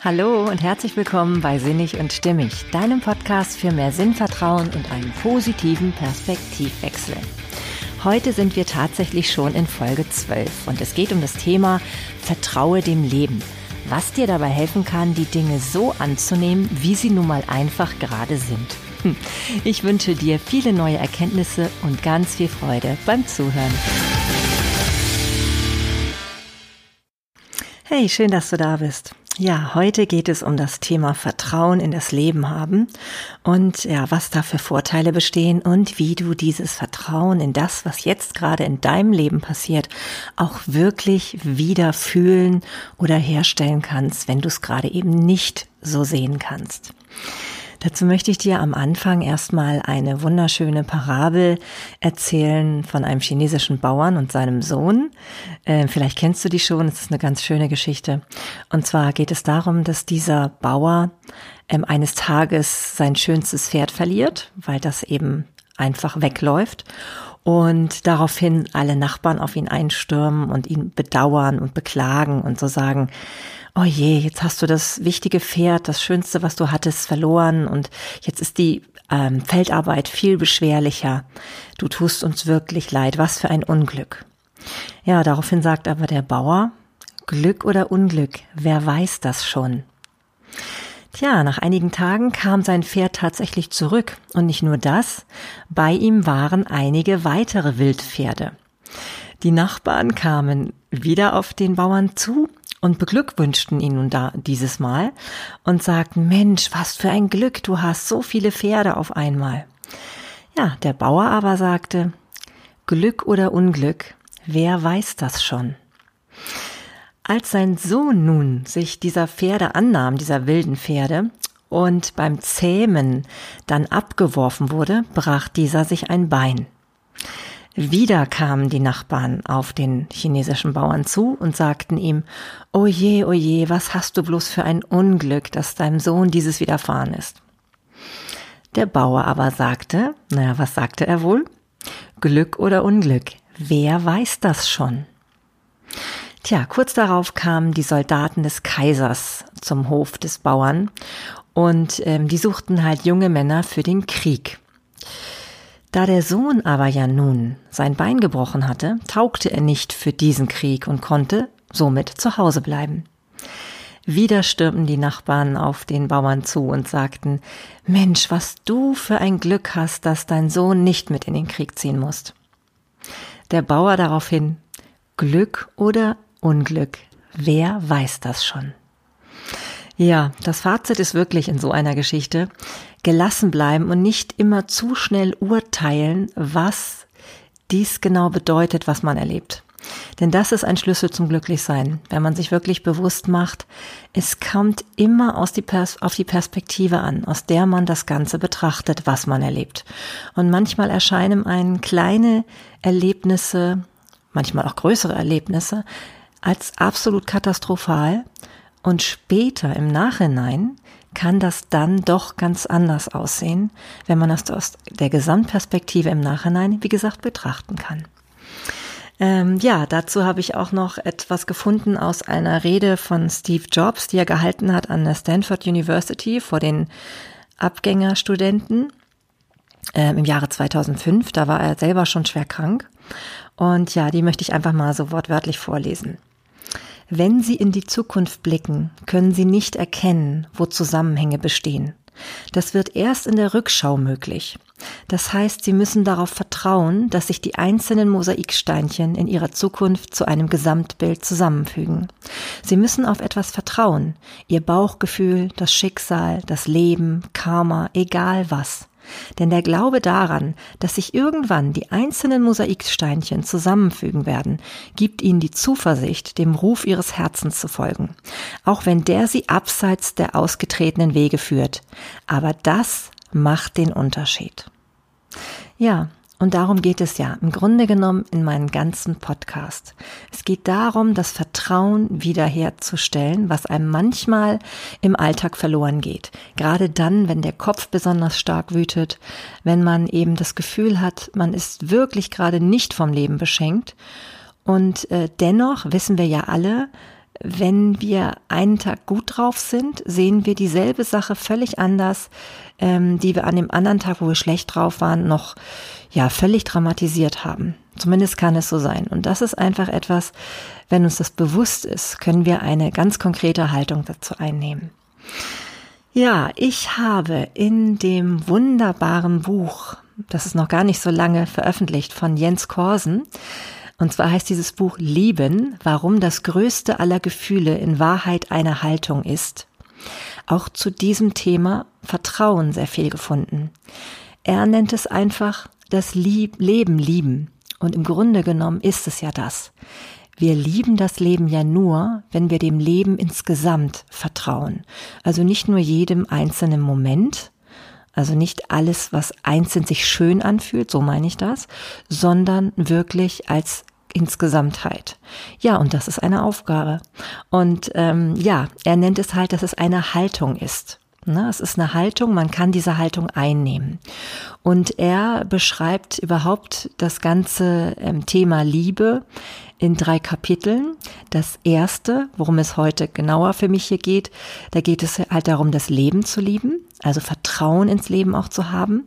Hallo und herzlich willkommen bei Sinnig und Stimmig, deinem Podcast für mehr Sinnvertrauen und einen positiven Perspektivwechsel. Heute sind wir tatsächlich schon in Folge 12 und es geht um das Thema Vertraue dem Leben. Was dir dabei helfen kann, die Dinge so anzunehmen, wie sie nun mal einfach gerade sind. Hm. Ich wünsche dir viele neue Erkenntnisse und ganz viel Freude beim Zuhören. Hey, schön, dass du da bist. Ja, heute geht es um das Thema Vertrauen in das Leben haben und ja, was da für Vorteile bestehen und wie du dieses Vertrauen in das, was jetzt gerade in deinem Leben passiert, auch wirklich wieder fühlen oder herstellen kannst, wenn du es gerade eben nicht so sehen kannst. Dazu möchte ich dir am Anfang erstmal eine wunderschöne Parabel erzählen von einem chinesischen Bauern und seinem Sohn. Äh, vielleicht kennst du die schon, es ist eine ganz schöne Geschichte. Und zwar geht es darum, dass dieser Bauer ähm, eines Tages sein schönstes Pferd verliert, weil das eben einfach wegläuft und daraufhin alle Nachbarn auf ihn einstürmen und ihn bedauern und beklagen und so sagen, oh je, jetzt hast du das wichtige Pferd, das Schönste, was du hattest, verloren und jetzt ist die ähm, Feldarbeit viel beschwerlicher. Du tust uns wirklich leid, was für ein Unglück. Ja, daraufhin sagt aber der Bauer, Glück oder Unglück, wer weiß das schon? Tja, nach einigen Tagen kam sein Pferd tatsächlich zurück und nicht nur das, bei ihm waren einige weitere Wildpferde. Die Nachbarn kamen wieder auf den Bauern zu und beglückwünschten ihn nun da dieses Mal und sagten, Mensch, was für ein Glück, du hast so viele Pferde auf einmal. Ja, der Bauer aber sagte, Glück oder Unglück, wer weiß das schon? Als sein Sohn nun sich dieser Pferde annahm, dieser wilden Pferde, und beim Zähmen dann abgeworfen wurde, brach dieser sich ein Bein. Wieder kamen die Nachbarn auf den chinesischen Bauern zu und sagten ihm, Oje, oje, was hast du bloß für ein Unglück, dass deinem Sohn dieses widerfahren ist. Der Bauer aber sagte, naja, was sagte er wohl? Glück oder Unglück, wer weiß das schon? Tja, kurz darauf kamen die Soldaten des Kaisers zum Hof des Bauern und ähm, die suchten halt junge Männer für den Krieg. Da der Sohn aber ja nun sein Bein gebrochen hatte, taugte er nicht für diesen Krieg und konnte somit zu Hause bleiben. Wieder stürmten die Nachbarn auf den Bauern zu und sagten, Mensch, was du für ein Glück hast, dass dein Sohn nicht mit in den Krieg ziehen muss. Der Bauer daraufhin, Glück oder Unglück, wer weiß das schon? Ja, das Fazit ist wirklich in so einer Geschichte gelassen bleiben und nicht immer zu schnell urteilen, was dies genau bedeutet, was man erlebt. Denn das ist ein Schlüssel zum Glücklichsein, wenn man sich wirklich bewusst macht, es kommt immer aus die auf die Perspektive an, aus der man das Ganze betrachtet, was man erlebt. Und manchmal erscheinen einen kleine Erlebnisse, manchmal auch größere Erlebnisse, als absolut katastrophal und später im Nachhinein kann das dann doch ganz anders aussehen, wenn man das aus der Gesamtperspektive im Nachhinein, wie gesagt, betrachten kann. Ähm, ja, dazu habe ich auch noch etwas gefunden aus einer Rede von Steve Jobs, die er gehalten hat an der Stanford University vor den Abgängerstudenten ähm, im Jahre 2005. Da war er selber schon schwer krank. Und ja, die möchte ich einfach mal so wortwörtlich vorlesen. Wenn Sie in die Zukunft blicken, können Sie nicht erkennen, wo Zusammenhänge bestehen. Das wird erst in der Rückschau möglich. Das heißt, Sie müssen darauf vertrauen, dass sich die einzelnen Mosaiksteinchen in Ihrer Zukunft zu einem Gesamtbild zusammenfügen. Sie müssen auf etwas vertrauen, Ihr Bauchgefühl, das Schicksal, das Leben, Karma, egal was. Denn der Glaube daran, dass sich irgendwann die einzelnen Mosaiksteinchen zusammenfügen werden, gibt ihnen die Zuversicht, dem Ruf ihres Herzens zu folgen, auch wenn der sie abseits der ausgetretenen Wege führt. Aber das macht den Unterschied. Ja, und darum geht es ja im Grunde genommen in meinem ganzen Podcast. Es geht darum, das Vertrauen wiederherzustellen, was einem manchmal im Alltag verloren geht. Gerade dann, wenn der Kopf besonders stark wütet, wenn man eben das Gefühl hat, man ist wirklich gerade nicht vom Leben beschenkt. Und äh, dennoch wissen wir ja alle, wenn wir einen Tag gut drauf sind, sehen wir dieselbe Sache völlig anders, ähm, die wir an dem anderen Tag, wo wir schlecht drauf waren, noch ja völlig dramatisiert haben. Zumindest kann es so sein. Und das ist einfach etwas, wenn uns das bewusst ist, können wir eine ganz konkrete Haltung dazu einnehmen. Ja, ich habe in dem wunderbaren Buch, das ist noch gar nicht so lange veröffentlicht, von Jens Korsen, und zwar heißt dieses Buch Lieben, warum das größte aller Gefühle in Wahrheit eine Haltung ist. Auch zu diesem Thema Vertrauen sehr viel gefunden. Er nennt es einfach das Lieb Leben lieben. Und im Grunde genommen ist es ja das. Wir lieben das Leben ja nur, wenn wir dem Leben insgesamt vertrauen. Also nicht nur jedem einzelnen Moment, also nicht alles, was einzeln sich schön anfühlt, so meine ich das, sondern wirklich als Insgesamtheit. Ja, und das ist eine Aufgabe. Und ähm, ja, er nennt es halt, dass es eine Haltung ist. Ne, es ist eine Haltung, man kann diese Haltung einnehmen. Und er beschreibt überhaupt das ganze ähm, Thema Liebe in drei Kapiteln. Das erste, worum es heute genauer für mich hier geht, da geht es halt darum, das Leben zu lieben, also Vertrauen ins Leben auch zu haben.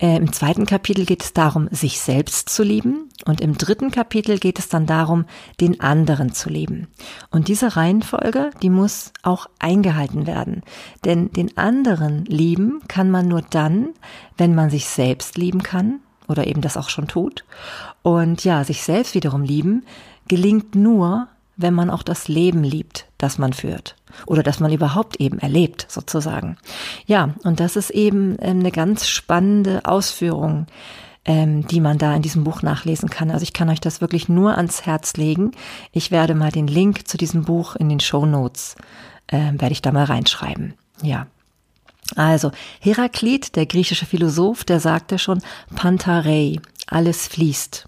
Äh, Im zweiten Kapitel geht es darum, sich selbst zu lieben. Und im dritten Kapitel geht es dann darum, den anderen zu lieben. Und diese Reihenfolge, die muss auch eingehalten werden. Denn den anderen lieben kann man nur dann, wenn man sich selbst lieben kann oder eben das auch schon tut. Und ja, sich selbst wiederum lieben gelingt nur, wenn man auch das Leben liebt, das man führt oder das man überhaupt eben erlebt, sozusagen. Ja, und das ist eben ähm, eine ganz spannende Ausführung, ähm, die man da in diesem Buch nachlesen kann. Also ich kann euch das wirklich nur ans Herz legen. Ich werde mal den Link zu diesem Buch in den Show Notes, äh, werde ich da mal reinschreiben. Ja. Also, Heraklit, der griechische Philosoph, der sagte schon, Pantarei, alles fließt.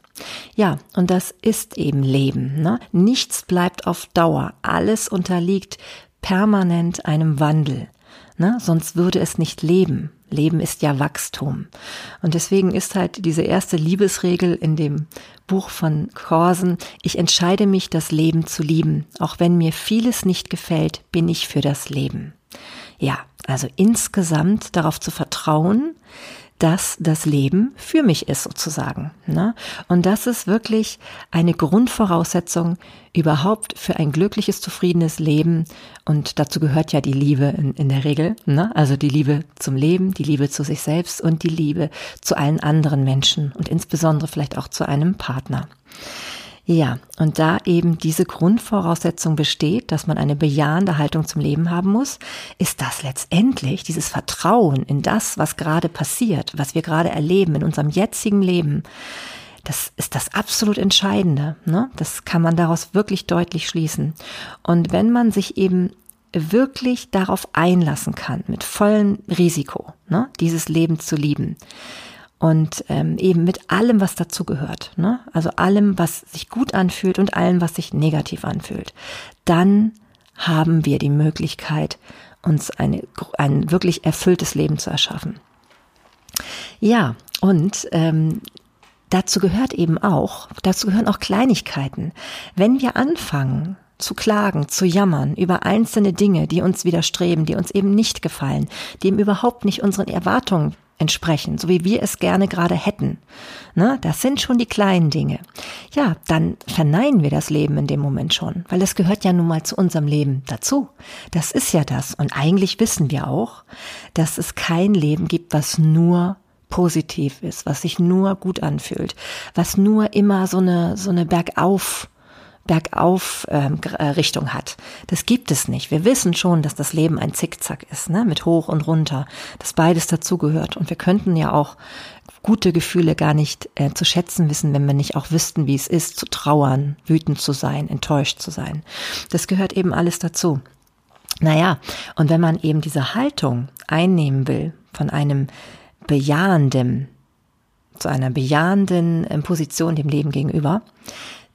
Ja, und das ist eben Leben. Ne? Nichts bleibt auf Dauer. Alles unterliegt permanent einem Wandel. Ne? Sonst würde es nicht leben. Leben ist ja Wachstum. Und deswegen ist halt diese erste Liebesregel in dem Buch von Korsen, ich entscheide mich, das Leben zu lieben. Auch wenn mir vieles nicht gefällt, bin ich für das Leben. Ja, also insgesamt darauf zu vertrauen, dass das Leben für mich ist sozusagen. Ne? Und das ist wirklich eine Grundvoraussetzung überhaupt für ein glückliches, zufriedenes Leben. Und dazu gehört ja die Liebe in, in der Regel. Ne? Also die Liebe zum Leben, die Liebe zu sich selbst und die Liebe zu allen anderen Menschen und insbesondere vielleicht auch zu einem Partner. Ja, und da eben diese Grundvoraussetzung besteht, dass man eine bejahende Haltung zum Leben haben muss, ist das letztendlich dieses Vertrauen in das, was gerade passiert, was wir gerade erleben in unserem jetzigen Leben. Das ist das absolut Entscheidende. Ne? Das kann man daraus wirklich deutlich schließen. Und wenn man sich eben wirklich darauf einlassen kann, mit vollem Risiko, ne, dieses Leben zu lieben, und ähm, eben mit allem, was dazugehört, ne? also allem, was sich gut anfühlt und allem, was sich negativ anfühlt, dann haben wir die Möglichkeit, uns eine, ein wirklich erfülltes Leben zu erschaffen. Ja, und ähm, dazu gehört eben auch, dazu gehören auch Kleinigkeiten. Wenn wir anfangen, zu klagen, zu jammern über einzelne Dinge, die uns widerstreben, die uns eben nicht gefallen, die eben überhaupt nicht unseren Erwartungen entsprechen, so wie wir es gerne gerade hätten. Ne, das sind schon die kleinen Dinge. Ja, dann verneinen wir das Leben in dem Moment schon, weil es gehört ja nun mal zu unserem Leben dazu. Das ist ja das. Und eigentlich wissen wir auch, dass es kein Leben gibt, was nur positiv ist, was sich nur gut anfühlt, was nur immer so eine, so eine Bergauf Bergauf ähm, äh, Richtung hat. Das gibt es nicht. Wir wissen schon, dass das Leben ein Zickzack ist, ne? mit hoch und runter, dass beides dazugehört. Und wir könnten ja auch gute Gefühle gar nicht äh, zu schätzen wissen, wenn wir nicht auch wüssten, wie es ist, zu trauern, wütend zu sein, enttäuscht zu sein. Das gehört eben alles dazu. Naja, und wenn man eben diese Haltung einnehmen will von einem bejahenden, zu einer bejahenden äh, Position dem Leben gegenüber,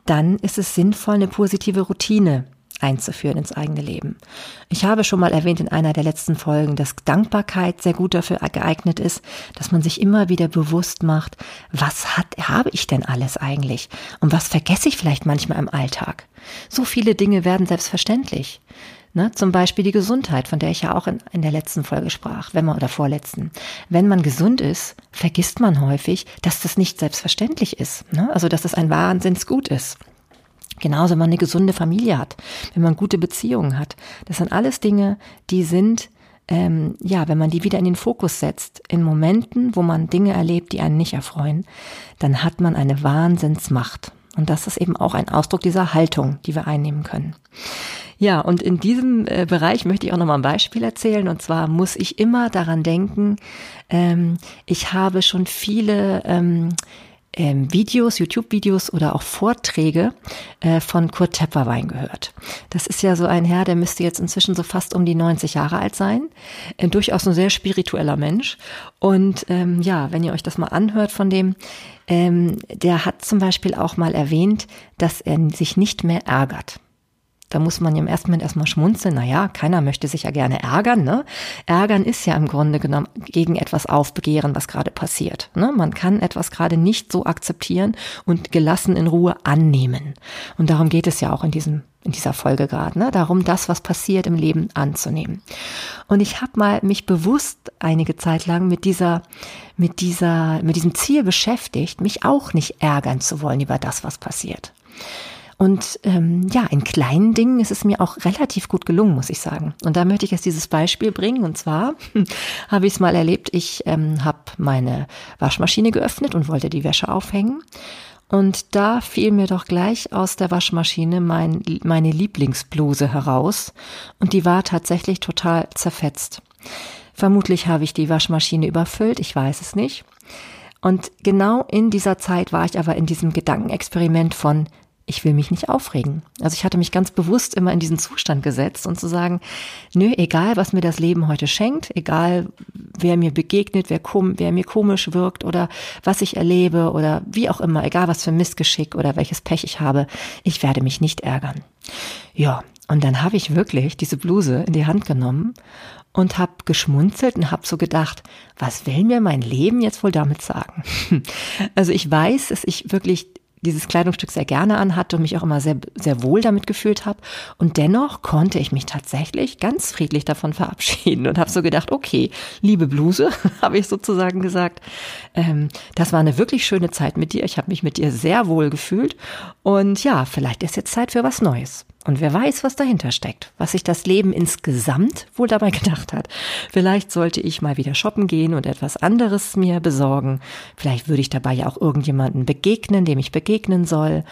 dann ist es sinnvoll, eine positive Routine einzuführen ins eigene Leben. Ich habe schon mal erwähnt in einer der letzten Folgen, dass Dankbarkeit sehr gut dafür geeignet ist, dass man sich immer wieder bewusst macht, was hat, habe ich denn alles eigentlich? Und was vergesse ich vielleicht manchmal im Alltag? So viele Dinge werden selbstverständlich. Ne, zum Beispiel die Gesundheit, von der ich ja auch in, in der letzten Folge sprach, wenn man oder vorletzten. Wenn man gesund ist, vergisst man häufig, dass das nicht selbstverständlich ist. Ne? Also dass es ein Wahnsinnsgut ist. Genauso, wenn man eine gesunde Familie hat, wenn man gute Beziehungen hat. Das sind alles Dinge, die sind, ähm, ja, wenn man die wieder in den Fokus setzt, in Momenten, wo man Dinge erlebt, die einen nicht erfreuen, dann hat man eine Wahnsinnsmacht. Und das ist eben auch ein Ausdruck dieser Haltung, die wir einnehmen können. Ja, und in diesem äh, Bereich möchte ich auch nochmal ein Beispiel erzählen. Und zwar muss ich immer daran denken, ähm, ich habe schon viele ähm, ähm, Videos, YouTube-Videos oder auch Vorträge äh, von Kurt Tepperwein gehört. Das ist ja so ein Herr, der müsste jetzt inzwischen so fast um die 90 Jahre alt sein. Äh, durchaus ein sehr spiritueller Mensch. Und ähm, ja, wenn ihr euch das mal anhört von dem, ähm, der hat zum Beispiel auch mal erwähnt, dass er sich nicht mehr ärgert. Da muss man im ersten Moment erstmal schmunzeln. Naja, keiner möchte sich ja gerne ärgern. Ne? Ärgern ist ja im Grunde genommen gegen etwas aufbegehren, was gerade passiert. Ne? Man kann etwas gerade nicht so akzeptieren und gelassen in Ruhe annehmen. Und darum geht es ja auch in diesem in dieser Folge gerade, ne? darum, das, was passiert im Leben anzunehmen. Und ich habe mal mich bewusst einige Zeit lang mit dieser, mit dieser, mit diesem Ziel beschäftigt, mich auch nicht ärgern zu wollen über das, was passiert. Und ähm, ja, in kleinen Dingen ist es mir auch relativ gut gelungen, muss ich sagen. Und da möchte ich jetzt dieses Beispiel bringen. Und zwar habe ich es mal erlebt, ich ähm, habe meine Waschmaschine geöffnet und wollte die Wäsche aufhängen. Und da fiel mir doch gleich aus der Waschmaschine mein, meine Lieblingsbluse heraus. Und die war tatsächlich total zerfetzt. Vermutlich habe ich die Waschmaschine überfüllt, ich weiß es nicht. Und genau in dieser Zeit war ich aber in diesem Gedankenexperiment von, ich will mich nicht aufregen. Also ich hatte mich ganz bewusst immer in diesen Zustand gesetzt und zu sagen, nö, egal was mir das Leben heute schenkt, egal wer mir begegnet, wer, wer mir komisch wirkt oder was ich erlebe oder wie auch immer, egal was für Missgeschick oder welches Pech ich habe, ich werde mich nicht ärgern. Ja, und dann habe ich wirklich diese Bluse in die Hand genommen und habe geschmunzelt und habe so gedacht, was will mir mein Leben jetzt wohl damit sagen? Also ich weiß, dass ich wirklich dieses Kleidungsstück sehr gerne anhatte und mich auch immer sehr, sehr wohl damit gefühlt habe. Und dennoch konnte ich mich tatsächlich ganz friedlich davon verabschieden und habe so gedacht, okay, liebe Bluse, habe ich sozusagen gesagt, ähm, das war eine wirklich schöne Zeit mit dir. Ich habe mich mit dir sehr wohl gefühlt. Und ja, vielleicht ist jetzt Zeit für was Neues. Und wer weiß, was dahinter steckt, was sich das Leben insgesamt wohl dabei gedacht hat. Vielleicht sollte ich mal wieder shoppen gehen und etwas anderes mir besorgen. Vielleicht würde ich dabei ja auch irgendjemanden begegnen, dem ich begegnen soll.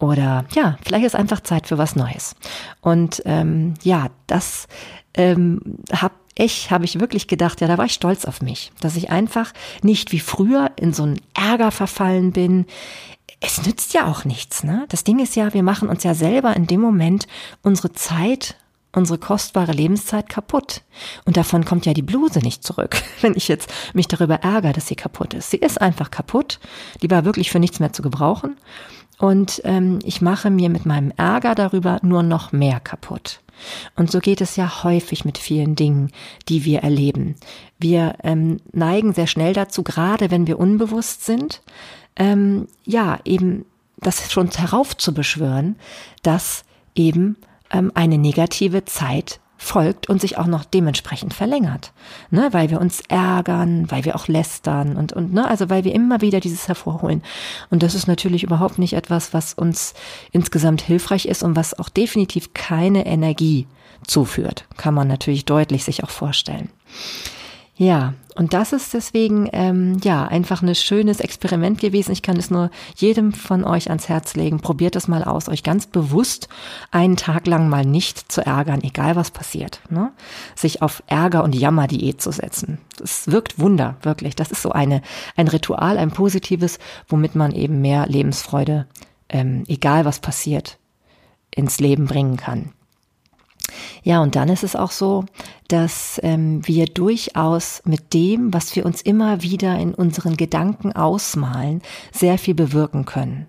Oder ja, vielleicht ist einfach Zeit für was Neues. Und ähm, ja, das ähm, habe ich, habe ich wirklich gedacht, ja, da war ich stolz auf mich, dass ich einfach nicht wie früher in so einen Ärger verfallen bin es nützt ja auch nichts. Ne? Das Ding ist ja, wir machen uns ja selber in dem Moment unsere Zeit, unsere kostbare Lebenszeit kaputt. Und davon kommt ja die Bluse nicht zurück, wenn ich jetzt mich darüber ärgere, dass sie kaputt ist. Sie ist einfach kaputt. Die war wirklich für nichts mehr zu gebrauchen. Und ähm, ich mache mir mit meinem Ärger darüber nur noch mehr kaputt. Und so geht es ja häufig mit vielen Dingen, die wir erleben. Wir ähm, neigen sehr schnell dazu, gerade wenn wir unbewusst sind, ähm, ja, eben das schon heraufzubeschwören, dass eben ähm, eine negative Zeit folgt und sich auch noch dementsprechend verlängert, ne, weil wir uns ärgern, weil wir auch lästern und und ne, also weil wir immer wieder dieses hervorholen. Und das ist natürlich überhaupt nicht etwas, was uns insgesamt hilfreich ist und was auch definitiv keine Energie zuführt, kann man natürlich deutlich sich auch vorstellen. Ja, und das ist deswegen ähm, ja einfach ein schönes Experiment gewesen. Ich kann es nur jedem von euch ans Herz legen. Probiert es mal aus, euch ganz bewusst einen Tag lang mal nicht zu ärgern, egal was passiert. Ne? Sich auf Ärger und Jammer-Diät zu setzen. Das wirkt Wunder, wirklich. Das ist so eine ein Ritual, ein positives, womit man eben mehr Lebensfreude, ähm, egal was passiert, ins Leben bringen kann. Ja, und dann ist es auch so, dass ähm, wir durchaus mit dem, was wir uns immer wieder in unseren Gedanken ausmalen, sehr viel bewirken können.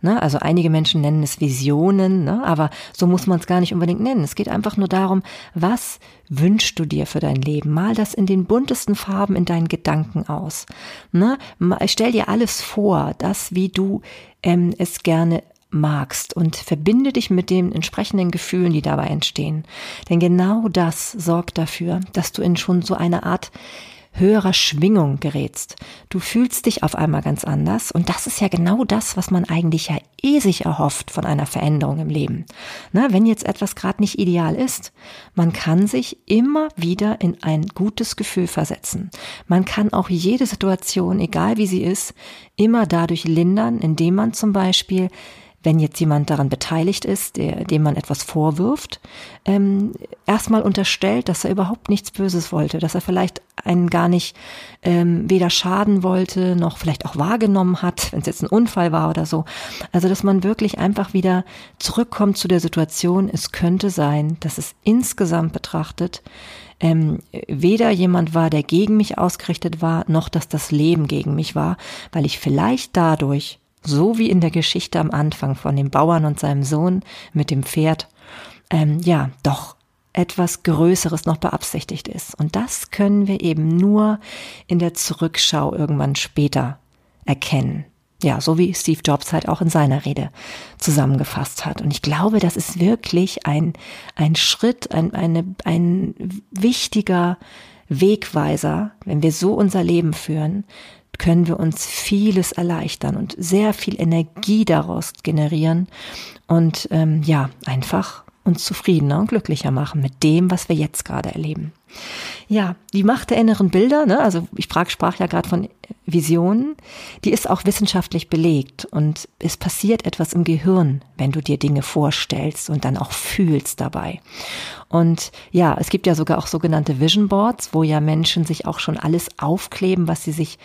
Ne? Also einige Menschen nennen es Visionen, ne? aber so muss man es gar nicht unbedingt nennen. Es geht einfach nur darum, was wünschst du dir für dein Leben? Mal das in den buntesten Farben in deinen Gedanken aus. Ne? Stell dir alles vor, das, wie du ähm, es gerne magst und verbinde dich mit den entsprechenden Gefühlen, die dabei entstehen. Denn genau das sorgt dafür, dass du in schon so eine Art höherer Schwingung gerätst. Du fühlst dich auf einmal ganz anders und das ist ja genau das, was man eigentlich ja eh sich erhofft von einer Veränderung im Leben. Na, wenn jetzt etwas gerade nicht ideal ist, man kann sich immer wieder in ein gutes Gefühl versetzen. Man kann auch jede Situation, egal wie sie ist, immer dadurch lindern, indem man zum Beispiel wenn jetzt jemand daran beteiligt ist, der, dem man etwas vorwirft, ähm, erstmal unterstellt, dass er überhaupt nichts Böses wollte, dass er vielleicht einen gar nicht ähm, weder schaden wollte, noch vielleicht auch wahrgenommen hat, wenn es jetzt ein Unfall war oder so. Also dass man wirklich einfach wieder zurückkommt zu der Situation, es könnte sein, dass es insgesamt betrachtet ähm, weder jemand war, der gegen mich ausgerichtet war, noch dass das Leben gegen mich war, weil ich vielleicht dadurch so wie in der Geschichte am Anfang von dem Bauern und seinem Sohn mit dem Pferd, ähm, ja, doch etwas Größeres noch beabsichtigt ist. Und das können wir eben nur in der Zurückschau irgendwann später erkennen. Ja, so wie Steve Jobs halt auch in seiner Rede zusammengefasst hat. Und ich glaube, das ist wirklich ein, ein Schritt, ein, eine, ein wichtiger Wegweiser, wenn wir so unser Leben führen, können wir uns vieles erleichtern und sehr viel Energie daraus generieren. Und ähm, ja, einfach uns zufriedener und glücklicher machen mit dem, was wir jetzt gerade erleben. Ja, die Macht der inneren Bilder, ne, also ich sprach, sprach ja gerade von Visionen, die ist auch wissenschaftlich belegt und es passiert etwas im Gehirn, wenn du dir Dinge vorstellst und dann auch fühlst dabei. Und ja, es gibt ja sogar auch sogenannte Vision Boards, wo ja Menschen sich auch schon alles aufkleben, was sie sich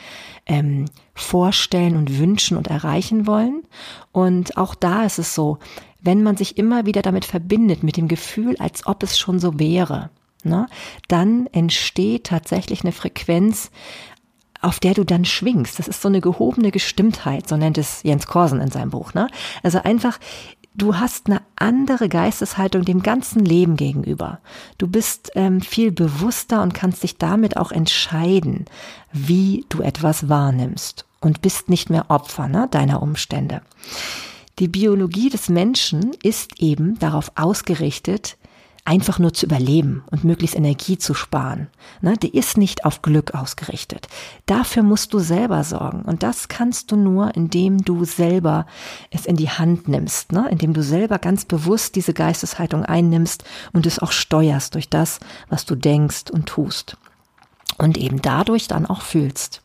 ähm, vorstellen und wünschen und erreichen wollen. Und auch da ist es so, wenn man sich immer wieder damit verbindet, mit dem Gefühl, als ob es schon so wäre, ne, dann entsteht tatsächlich eine Frequenz, auf der du dann schwingst. Das ist so eine gehobene Gestimmtheit, so nennt es Jens Korsen in seinem Buch. Ne? Also einfach, du hast eine andere Geisteshaltung dem ganzen Leben gegenüber. Du bist ähm, viel bewusster und kannst dich damit auch entscheiden, wie du etwas wahrnimmst und bist nicht mehr Opfer ne, deiner Umstände. Die Biologie des Menschen ist eben darauf ausgerichtet, einfach nur zu überleben und möglichst Energie zu sparen. Ne, die ist nicht auf Glück ausgerichtet. Dafür musst du selber sorgen. Und das kannst du nur, indem du selber es in die Hand nimmst, ne, indem du selber ganz bewusst diese Geisteshaltung einnimmst und es auch steuerst durch das, was du denkst und tust. Und eben dadurch dann auch fühlst.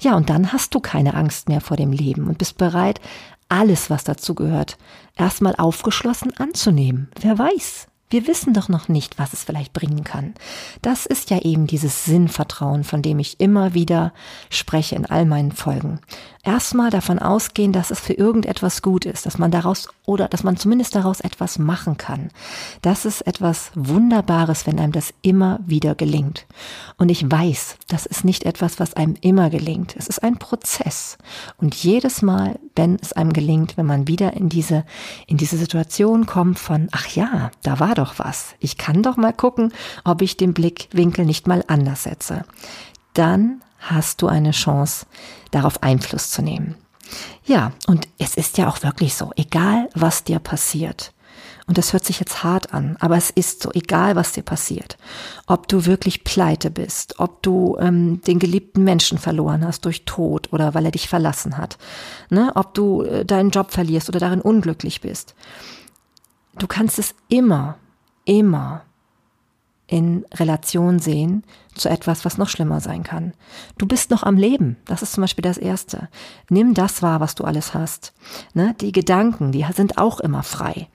Ja, und dann hast du keine Angst mehr vor dem Leben und bist bereit, alles, was dazu gehört, erstmal aufgeschlossen anzunehmen. Wer weiß, wir wissen doch noch nicht, was es vielleicht bringen kann. Das ist ja eben dieses Sinnvertrauen, von dem ich immer wieder spreche in all meinen Folgen. Erstmal davon ausgehen, dass es für irgendetwas gut ist, dass man daraus oder dass man zumindest daraus etwas machen kann. Das ist etwas Wunderbares, wenn einem das immer wieder gelingt. Und ich weiß, das ist nicht etwas, was einem immer gelingt. Es ist ein Prozess. Und jedes Mal, wenn es einem gelingt, wenn man wieder in diese, in diese Situation kommt von, ach ja, da war doch was. Ich kann doch mal gucken, ob ich den Blickwinkel nicht mal anders setze. Dann hast du eine Chance, darauf Einfluss zu nehmen. Ja, und es ist ja auch wirklich so, egal was dir passiert. Und das hört sich jetzt hart an, aber es ist so, egal was dir passiert. Ob du wirklich pleite bist, ob du ähm, den geliebten Menschen verloren hast durch Tod oder weil er dich verlassen hat, ne? ob du äh, deinen Job verlierst oder darin unglücklich bist. Du kannst es immer immer in Relation sehen zu etwas, was noch schlimmer sein kann. Du bist noch am Leben. Das ist zum Beispiel das Erste. Nimm das wahr, was du alles hast. Ne? Die Gedanken, die sind auch immer frei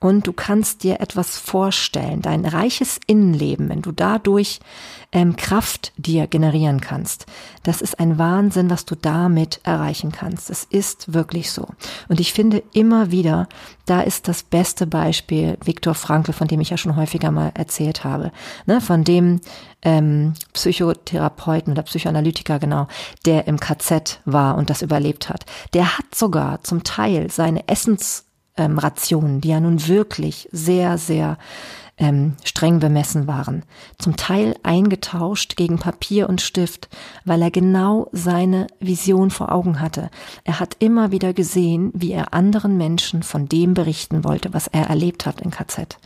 und du kannst dir etwas vorstellen, dein reiches Innenleben, wenn du dadurch ähm, Kraft dir generieren kannst. Das ist ein Wahnsinn, was du damit erreichen kannst. Es ist wirklich so. Und ich finde immer wieder, da ist das beste Beispiel Viktor Frankl, von dem ich ja schon häufiger mal erzählt habe, ne, von dem ähm, Psychotherapeuten oder Psychoanalytiker genau, der im KZ war und das überlebt hat. Der hat sogar zum Teil seine Essens ähm, Rationen, die ja nun wirklich sehr, sehr ähm, streng bemessen waren, zum Teil eingetauscht gegen Papier und Stift, weil er genau seine Vision vor Augen hatte. Er hat immer wieder gesehen, wie er anderen Menschen von dem berichten wollte, was er erlebt hat im KZ,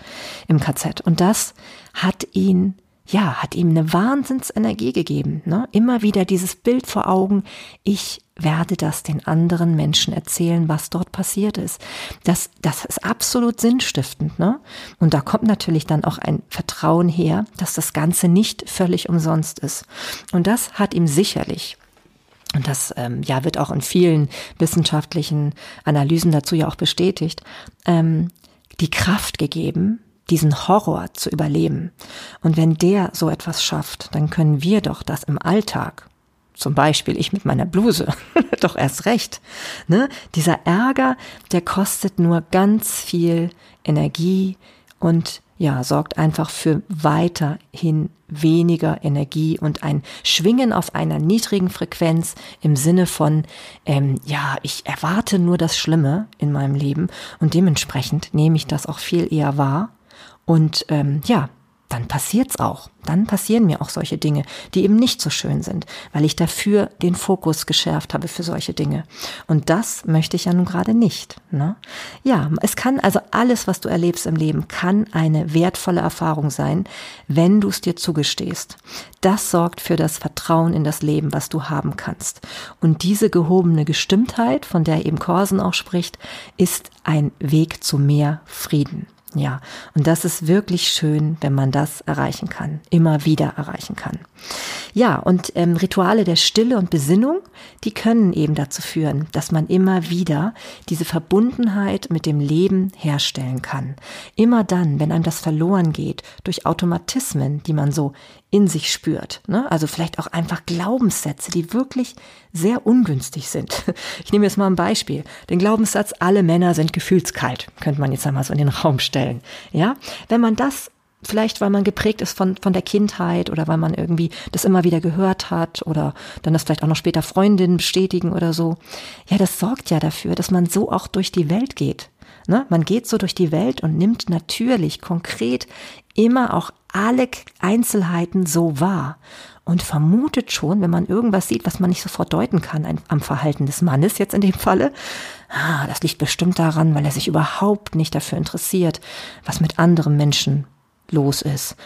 im KZ. Und das hat ihn ja, hat ihm eine Wahnsinnsenergie gegeben. Ne? Immer wieder dieses Bild vor Augen, ich werde das den anderen Menschen erzählen, was dort passiert ist. Das, das ist absolut sinnstiftend. Ne? Und da kommt natürlich dann auch ein Vertrauen her, dass das Ganze nicht völlig umsonst ist. Und das hat ihm sicherlich und das ähm, ja wird auch in vielen wissenschaftlichen Analysen dazu ja auch bestätigt, ähm, die Kraft gegeben, diesen Horror zu überleben. Und wenn der so etwas schafft, dann können wir doch das im Alltag, zum Beispiel ich mit meiner Bluse, doch erst recht. Ne? Dieser Ärger, der kostet nur ganz viel Energie und ja, sorgt einfach für weiterhin weniger Energie und ein Schwingen auf einer niedrigen Frequenz im Sinne von, ähm, ja, ich erwarte nur das Schlimme in meinem Leben und dementsprechend nehme ich das auch viel eher wahr und ähm, ja, dann passiert's auch. Dann passieren mir auch solche Dinge, die eben nicht so schön sind, weil ich dafür den Fokus geschärft habe für solche Dinge. Und das möchte ich ja nun gerade nicht. Ne? Ja, es kann also alles, was du erlebst im Leben, kann eine wertvolle Erfahrung sein, wenn du es dir zugestehst. Das sorgt für das Vertrauen in das Leben, was du haben kannst. Und diese gehobene Gestimmtheit, von der eben Korsen auch spricht, ist ein Weg zu mehr Frieden. Ja, und das ist wirklich schön, wenn man das erreichen kann, immer wieder erreichen kann. Ja, und ähm, Rituale der Stille und Besinnung, die können eben dazu führen, dass man immer wieder diese Verbundenheit mit dem Leben herstellen kann. Immer dann, wenn einem das verloren geht, durch Automatismen, die man so in sich spürt. Ne? Also vielleicht auch einfach Glaubenssätze, die wirklich sehr ungünstig sind. Ich nehme jetzt mal ein Beispiel. Den Glaubenssatz, alle Männer sind gefühlskalt, könnte man jetzt einmal so in den Raum stellen. Ja, wenn man das vielleicht weil man geprägt ist von, von der Kindheit oder weil man irgendwie das immer wieder gehört hat oder dann das vielleicht auch noch später Freundinnen bestätigen oder so. Ja, das sorgt ja dafür, dass man so auch durch die Welt geht. Ne? Man geht so durch die Welt und nimmt natürlich konkret immer auch alle Einzelheiten so wahr und vermutet schon, wenn man irgendwas sieht, was man nicht sofort deuten kann am Verhalten des Mannes jetzt in dem Falle, ah, das liegt bestimmt daran, weil er sich überhaupt nicht dafür interessiert, was mit anderen Menschen los ist,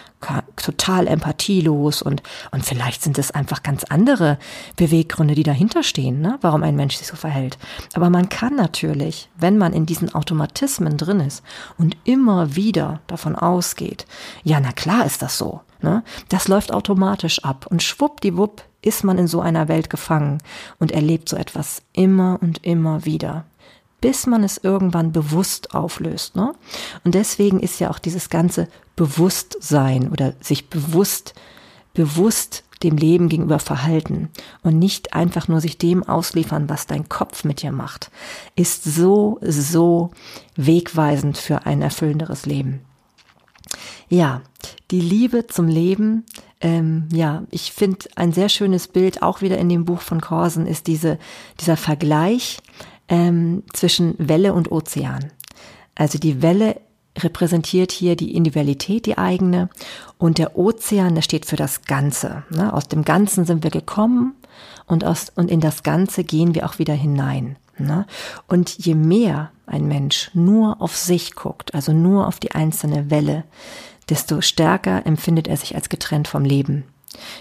total empathielos und, und vielleicht sind es einfach ganz andere Beweggründe, die dahinter stehen, ne? warum ein Mensch sich so verhält. Aber man kann natürlich, wenn man in diesen Automatismen drin ist und immer wieder davon ausgeht, ja, na klar ist das so, ne? das läuft automatisch ab und schwuppdiwupp ist man in so einer Welt gefangen und erlebt so etwas immer und immer wieder bis man es irgendwann bewusst auflöst. Ne? Und deswegen ist ja auch dieses ganze Bewusstsein oder sich bewusst, bewusst dem Leben gegenüber verhalten und nicht einfach nur sich dem ausliefern, was dein Kopf mit dir macht, ist so, so wegweisend für ein erfüllenderes Leben. Ja, die Liebe zum Leben, ähm, ja, ich finde ein sehr schönes Bild, auch wieder in dem Buch von Korsen, ist diese, dieser Vergleich ähm, zwischen Welle und Ozean. Also die Welle repräsentiert hier die Individualität, die eigene, und der Ozean, der steht für das Ganze. Ne? Aus dem Ganzen sind wir gekommen und, aus, und in das Ganze gehen wir auch wieder hinein. Ne? Und je mehr ein Mensch nur auf sich guckt, also nur auf die einzelne Welle, desto stärker empfindet er sich als getrennt vom Leben.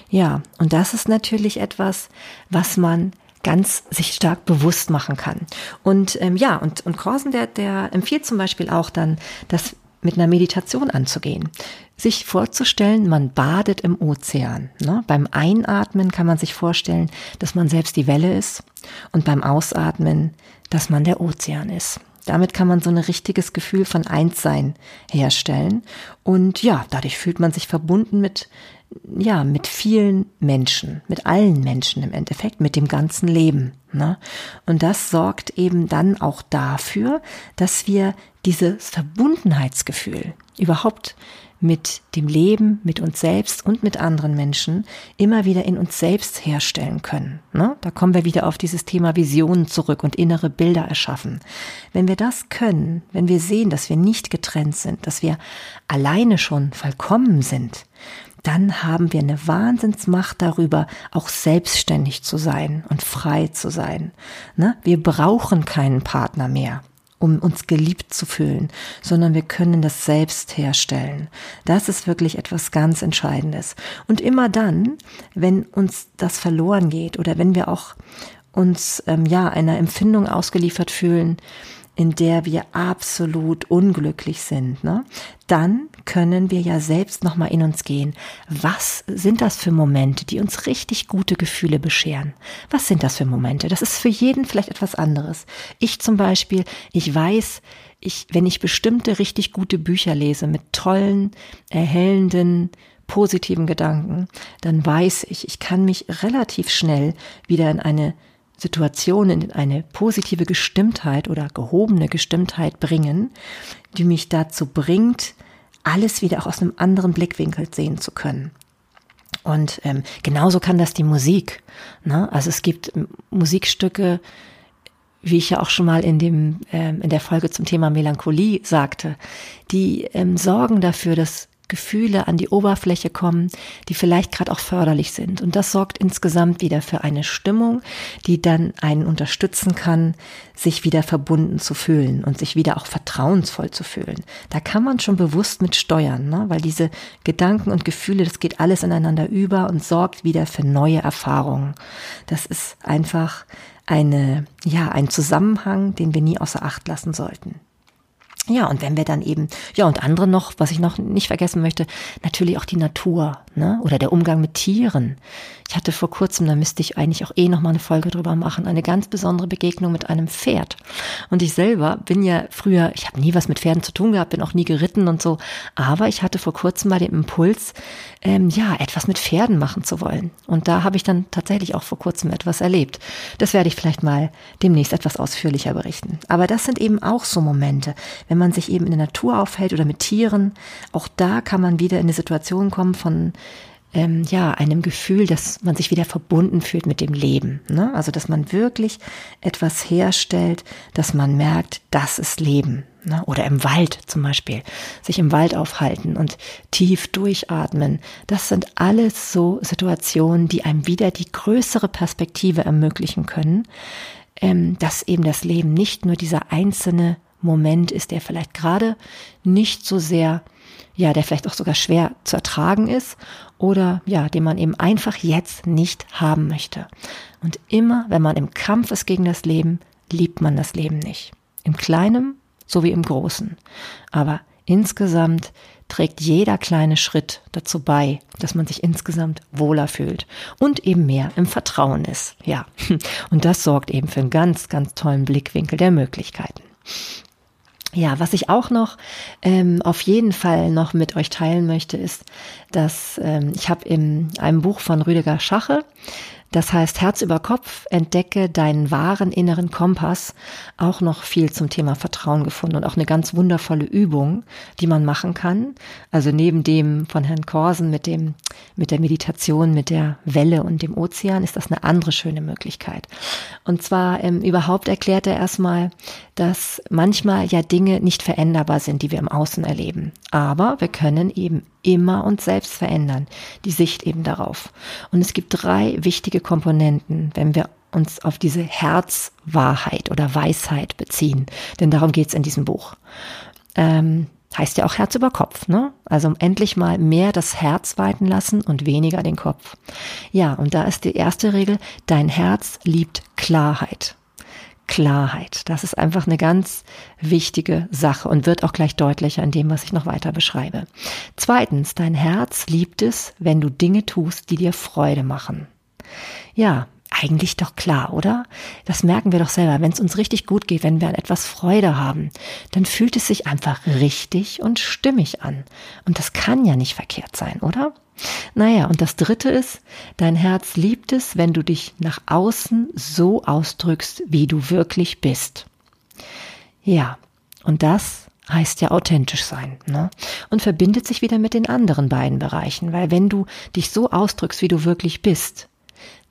Ja, und das ist natürlich etwas, was man ganz sich stark bewusst machen kann. Und ähm, ja, und, und Korsen, der, der empfiehlt zum Beispiel auch dann, dass mit einer Meditation anzugehen. Sich vorzustellen, man badet im Ozean. Ne? Beim Einatmen kann man sich vorstellen, dass man selbst die Welle ist und beim Ausatmen, dass man der Ozean ist. Damit kann man so ein richtiges Gefühl von Einssein herstellen. Und ja, dadurch fühlt man sich verbunden mit, ja, mit vielen Menschen, mit allen Menschen im Endeffekt, mit dem ganzen Leben. Ne? Und das sorgt eben dann auch dafür, dass wir dieses Verbundenheitsgefühl überhaupt mit dem Leben, mit uns selbst und mit anderen Menschen immer wieder in uns selbst herstellen können. Ne? Da kommen wir wieder auf dieses Thema Visionen zurück und innere Bilder erschaffen. Wenn wir das können, wenn wir sehen, dass wir nicht getrennt sind, dass wir alleine schon vollkommen sind, dann haben wir eine Wahnsinnsmacht darüber, auch selbstständig zu sein und frei zu sein. Ne? Wir brauchen keinen Partner mehr um uns geliebt zu fühlen, sondern wir können das selbst herstellen. Das ist wirklich etwas ganz Entscheidendes. Und immer dann, wenn uns das verloren geht oder wenn wir auch uns ähm, ja einer Empfindung ausgeliefert fühlen, in der wir absolut unglücklich sind, ne? dann können wir ja selbst nochmal in uns gehen. Was sind das für Momente, die uns richtig gute Gefühle bescheren? Was sind das für Momente? Das ist für jeden vielleicht etwas anderes. Ich zum Beispiel, ich weiß, ich, wenn ich bestimmte richtig gute Bücher lese mit tollen, erhellenden, positiven Gedanken, dann weiß ich, ich kann mich relativ schnell wieder in eine Situation in eine positive Gestimmtheit oder gehobene Gestimmtheit bringen, die mich dazu bringt, alles wieder auch aus einem anderen Blickwinkel sehen zu können. Und ähm, genauso kann das die Musik. Ne? Also es gibt Musikstücke, wie ich ja auch schon mal in dem ähm, in der Folge zum Thema Melancholie sagte, die ähm, sorgen dafür, dass Gefühle an die Oberfläche kommen, die vielleicht gerade auch förderlich sind. Und das sorgt insgesamt wieder für eine Stimmung, die dann einen unterstützen kann, sich wieder verbunden zu fühlen und sich wieder auch vertrauensvoll zu fühlen. Da kann man schon bewusst mit steuern, ne? weil diese Gedanken und Gefühle, das geht alles ineinander über und sorgt wieder für neue Erfahrungen. Das ist einfach eine, ja, ein Zusammenhang, den wir nie außer Acht lassen sollten. Ja, und wenn wir dann eben, ja, und andere noch, was ich noch nicht vergessen möchte, natürlich auch die Natur, ne, oder der Umgang mit Tieren. Ich hatte vor kurzem, da müsste ich eigentlich auch eh noch mal eine Folge drüber machen, eine ganz besondere Begegnung mit einem Pferd. Und ich selber bin ja früher, ich habe nie was mit Pferden zu tun gehabt, bin auch nie geritten und so, aber ich hatte vor kurzem mal den Impuls, ähm, ja, etwas mit Pferden machen zu wollen. Und da habe ich dann tatsächlich auch vor kurzem etwas erlebt. Das werde ich vielleicht mal demnächst etwas ausführlicher berichten. Aber das sind eben auch so Momente, wenn man sich eben in der Natur aufhält oder mit Tieren, auch da kann man wieder in eine Situation kommen von ähm, ja, einem Gefühl, dass man sich wieder verbunden fühlt mit dem Leben. Ne? Also, dass man wirklich etwas herstellt, dass man merkt, das ist Leben. Ne? Oder im Wald zum Beispiel, sich im Wald aufhalten und tief durchatmen. Das sind alles so Situationen, die einem wieder die größere Perspektive ermöglichen können, ähm, dass eben das Leben nicht nur dieser einzelne Moment ist, der vielleicht gerade nicht so sehr ja, der vielleicht auch sogar schwer zu ertragen ist oder ja, den man eben einfach jetzt nicht haben möchte. Und immer, wenn man im Kampf ist gegen das Leben, liebt man das Leben nicht. Im Kleinen sowie im Großen. Aber insgesamt trägt jeder kleine Schritt dazu bei, dass man sich insgesamt wohler fühlt und eben mehr im Vertrauen ist. Ja. Und das sorgt eben für einen ganz, ganz tollen Blickwinkel der Möglichkeiten. Ja, was ich auch noch ähm, auf jeden Fall noch mit euch teilen möchte, ist, dass ähm, ich habe in einem Buch von Rüdiger Schache das heißt, Herz über Kopf, entdecke deinen wahren inneren Kompass, auch noch viel zum Thema Vertrauen gefunden und auch eine ganz wundervolle Übung, die man machen kann. Also neben dem von Herrn Korsen mit dem, mit der Meditation, mit der Welle und dem Ozean ist das eine andere schöne Möglichkeit. Und zwar ähm, überhaupt erklärt er erstmal, dass manchmal ja Dinge nicht veränderbar sind, die wir im Außen erleben. Aber wir können eben immer uns selbst verändern, die Sicht eben darauf. Und es gibt drei wichtige Komponenten, wenn wir uns auf diese Herzwahrheit oder Weisheit beziehen. Denn darum geht es in diesem Buch. Ähm, heißt ja auch Herz über Kopf, ne? Also endlich mal mehr das Herz weiten lassen und weniger den Kopf. Ja, und da ist die erste Regel, dein Herz liebt Klarheit. Klarheit. Das ist einfach eine ganz wichtige Sache und wird auch gleich deutlicher in dem, was ich noch weiter beschreibe. Zweitens, dein Herz liebt es, wenn du Dinge tust, die dir Freude machen. Ja, eigentlich doch klar, oder? Das merken wir doch selber. Wenn es uns richtig gut geht, wenn wir an etwas Freude haben, dann fühlt es sich einfach richtig und stimmig an. Und das kann ja nicht verkehrt sein, oder? Naja, und das Dritte ist, dein Herz liebt es, wenn du dich nach außen so ausdrückst, wie du wirklich bist. Ja, und das heißt ja authentisch sein ne? und verbindet sich wieder mit den anderen beiden Bereichen, weil wenn du dich so ausdrückst, wie du wirklich bist,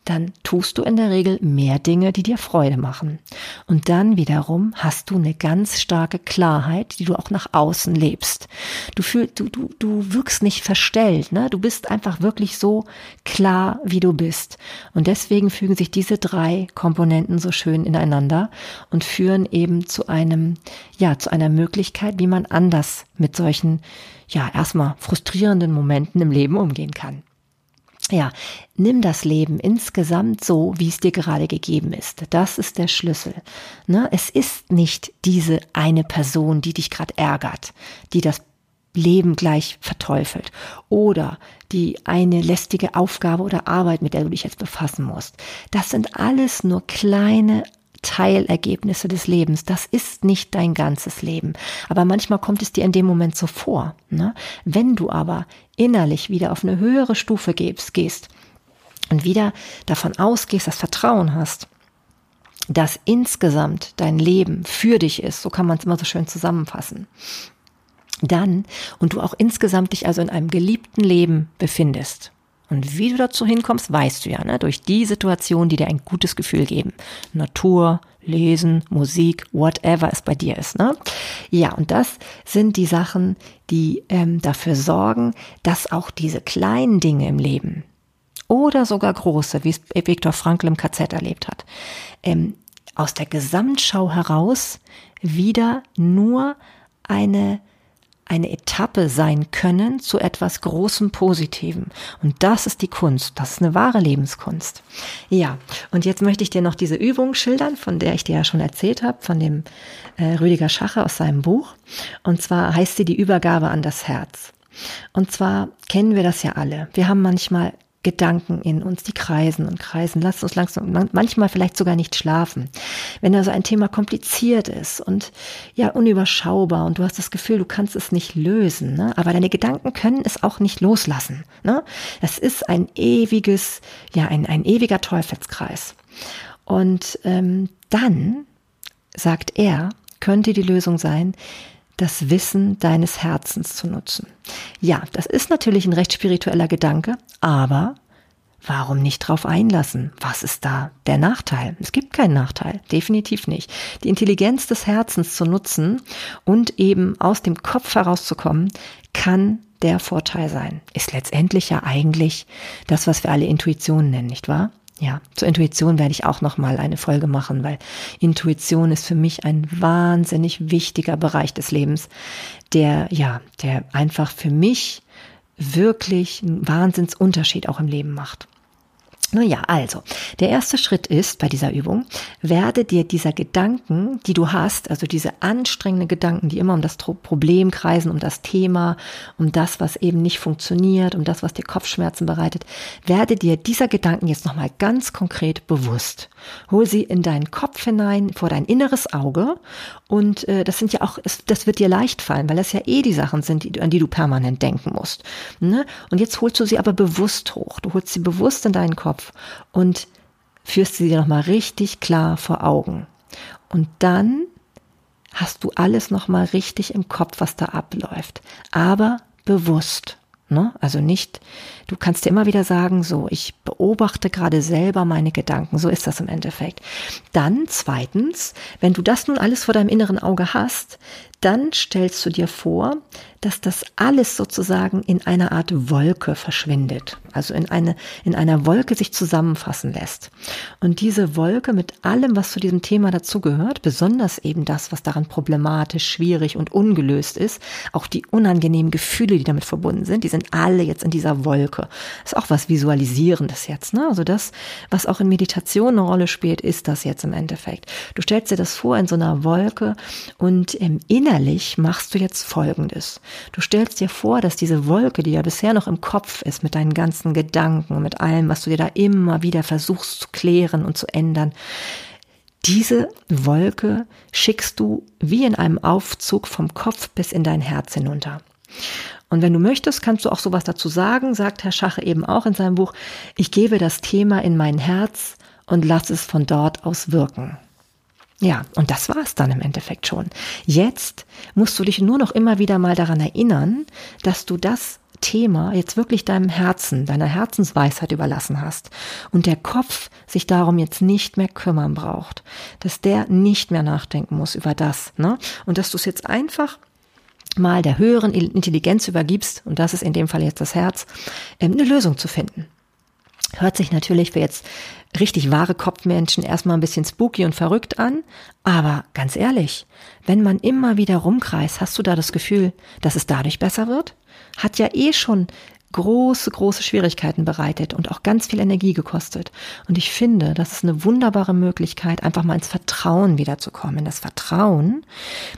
dann tust du in der Regel mehr Dinge, die dir Freude machen. Und dann wiederum hast du eine ganz starke Klarheit, die du auch nach außen lebst. Du fühlst, du, du, du wirkst nicht verstellt, ne? Du bist einfach wirklich so klar, wie du bist. Und deswegen fügen sich diese drei Komponenten so schön ineinander und führen eben zu einem, ja, zu einer Möglichkeit, wie man anders mit solchen, ja, erstmal frustrierenden Momenten im Leben umgehen kann ja, nimm das Leben insgesamt so, wie es dir gerade gegeben ist. Das ist der Schlüssel. Ne? Es ist nicht diese eine Person, die dich gerade ärgert, die das Leben gleich verteufelt oder die eine lästige Aufgabe oder Arbeit, mit der du dich jetzt befassen musst. Das sind alles nur kleine Teilergebnisse des Lebens. Das ist nicht dein ganzes Leben. Aber manchmal kommt es dir in dem Moment so vor. Ne? Wenn du aber innerlich wieder auf eine höhere Stufe gehst, und wieder davon ausgehst, das Vertrauen hast, dass insgesamt dein Leben für dich ist, so kann man es immer so schön zusammenfassen, dann und du auch insgesamt dich also in einem geliebten Leben befindest, und wie du dazu hinkommst, weißt du ja, ne? durch die Situationen, die dir ein gutes Gefühl geben. Natur, Lesen, Musik, whatever es bei dir ist. Ne? Ja, und das sind die Sachen, die ähm, dafür sorgen, dass auch diese kleinen Dinge im Leben oder sogar große, wie es Viktor Frankl im KZ erlebt hat, ähm, aus der Gesamtschau heraus wieder nur eine eine Etappe sein können zu etwas großem Positiven. Und das ist die Kunst. Das ist eine wahre Lebenskunst. Ja, und jetzt möchte ich dir noch diese Übung schildern, von der ich dir ja schon erzählt habe, von dem äh, Rüdiger Schacher aus seinem Buch. Und zwar heißt sie die Übergabe an das Herz. Und zwar kennen wir das ja alle. Wir haben manchmal Gedanken in uns, die kreisen und kreisen, lassen uns langsam, manchmal vielleicht sogar nicht schlafen. Wenn also ein Thema kompliziert ist und ja unüberschaubar und du hast das Gefühl, du kannst es nicht lösen, ne? aber deine Gedanken können es auch nicht loslassen. Ne? Das ist ein ewiges, ja ein, ein ewiger Teufelskreis. Und ähm, dann, sagt er, könnte die Lösung sein, das Wissen deines Herzens zu nutzen. Ja, das ist natürlich ein recht spiritueller Gedanke, aber warum nicht drauf einlassen? Was ist da der Nachteil? Es gibt keinen Nachteil, definitiv nicht. Die Intelligenz des Herzens zu nutzen und eben aus dem Kopf herauszukommen, kann der Vorteil sein. Ist letztendlich ja eigentlich das, was wir alle Intuition nennen, nicht wahr? Ja, zur Intuition werde ich auch noch mal eine Folge machen, weil Intuition ist für mich ein wahnsinnig wichtiger Bereich des Lebens, der ja, der einfach für mich wirklich einen Wahnsinnsunterschied auch im Leben macht. Nun ja, also, der erste Schritt ist bei dieser Übung, werde dir dieser Gedanken, die du hast, also diese anstrengenden Gedanken, die immer um das Problem kreisen, um das Thema, um das, was eben nicht funktioniert, um das, was dir Kopfschmerzen bereitet, werde dir dieser Gedanken jetzt nochmal ganz konkret bewusst. Hol sie in deinen Kopf hinein, vor dein inneres Auge und äh, das sind ja auch, das wird dir leicht fallen, weil das ja eh die Sachen sind, die, an die du permanent denken musst. Ne? Und jetzt holst du sie aber bewusst hoch. Du holst sie bewusst in deinen Kopf Kopf und führst sie dir nochmal richtig klar vor Augen. Und dann hast du alles nochmal richtig im Kopf, was da abläuft. Aber bewusst. Ne? Also nicht, du kannst dir immer wieder sagen, so, ich beobachte gerade selber meine Gedanken, so ist das im Endeffekt. Dann zweitens, wenn du das nun alles vor deinem inneren Auge hast, dann stellst du dir vor, dass das alles sozusagen in einer Art Wolke verschwindet, also in, eine, in einer Wolke sich zusammenfassen lässt. Und diese Wolke mit allem, was zu diesem Thema dazugehört, besonders eben das, was daran problematisch, schwierig und ungelöst ist, auch die unangenehmen Gefühle, die damit verbunden sind, die sind alle jetzt in dieser Wolke. Ist auch was Visualisierendes jetzt, ne? Also das, was auch in Meditation eine Rolle spielt, ist das jetzt im Endeffekt. Du stellst dir das vor in so einer Wolke und ähm, innerlich machst du jetzt Folgendes. Du stellst dir vor, dass diese Wolke, die ja bisher noch im Kopf ist, mit deinen ganzen Gedanken, mit allem, was du dir da immer wieder versuchst zu klären und zu ändern, diese Wolke schickst du wie in einem Aufzug vom Kopf bis in dein Herz hinunter. Und wenn du möchtest, kannst du auch sowas dazu sagen, sagt Herr Schache eben auch in seinem Buch, ich gebe das Thema in mein Herz und lass es von dort aus wirken. Ja, und das war es dann im Endeffekt schon. Jetzt musst du dich nur noch immer wieder mal daran erinnern, dass du das Thema jetzt wirklich deinem Herzen, deiner Herzensweisheit überlassen hast und der Kopf sich darum jetzt nicht mehr kümmern braucht, dass der nicht mehr nachdenken muss über das, ne? Und dass du es jetzt einfach mal der höheren Intelligenz übergibst, und das ist in dem Fall jetzt das Herz, ähm, eine Lösung zu finden. Hört sich natürlich für jetzt richtig wahre Kopfmenschen erstmal ein bisschen spooky und verrückt an, aber ganz ehrlich, wenn man immer wieder rumkreist, hast du da das Gefühl, dass es dadurch besser wird? Hat ja eh schon große, große Schwierigkeiten bereitet und auch ganz viel Energie gekostet. Und ich finde, das ist eine wunderbare Möglichkeit, einfach mal ins Vertrauen wiederzukommen. Das Vertrauen,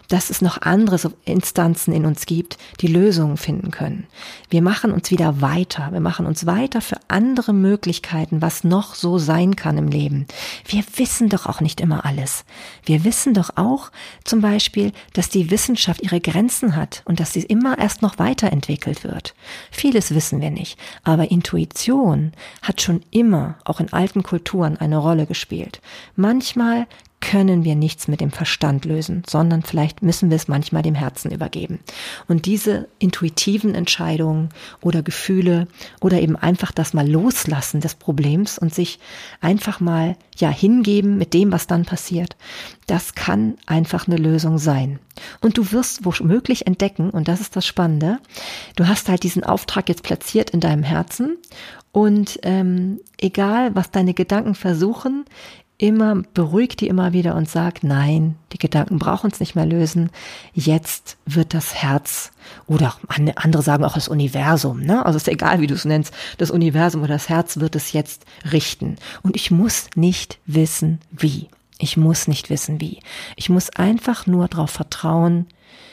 dass es noch andere Instanzen in uns gibt, die Lösungen finden können. Wir machen uns wieder weiter. Wir machen uns weiter für andere Möglichkeiten, was noch so sein kann im Leben. Wir wissen doch auch nicht immer alles. Wir wissen doch auch zum Beispiel, dass die Wissenschaft ihre Grenzen hat und dass sie immer erst noch weiterentwickelt wird. Vieles wissen wissen wir nicht. Aber Intuition hat schon immer, auch in alten Kulturen, eine Rolle gespielt. Manchmal können wir nichts mit dem Verstand lösen, sondern vielleicht müssen wir es manchmal dem Herzen übergeben. Und diese intuitiven Entscheidungen oder Gefühle oder eben einfach das mal loslassen des Problems und sich einfach mal ja hingeben mit dem, was dann passiert, das kann einfach eine Lösung sein. Und du wirst womöglich entdecken, und das ist das Spannende, du hast halt diesen Auftrag jetzt platziert in deinem Herzen und ähm, egal, was deine Gedanken versuchen, immer, beruhigt die immer wieder und sagt, nein, die Gedanken brauchen uns nicht mehr lösen. Jetzt wird das Herz oder andere sagen auch das Universum, ne? Also ist egal, wie du es nennst, das Universum oder das Herz wird es jetzt richten. Und ich muss nicht wissen, wie. Ich muss nicht wissen, wie. Ich muss einfach nur darauf vertrauen,